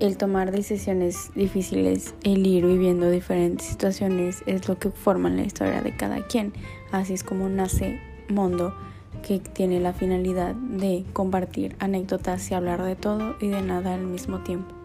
el tomar decisiones difíciles, el ir viviendo diferentes situaciones es lo que forma la historia de cada quien. Así es como nace Mondo, que tiene la finalidad de compartir anécdotas y hablar de todo y de nada al mismo tiempo.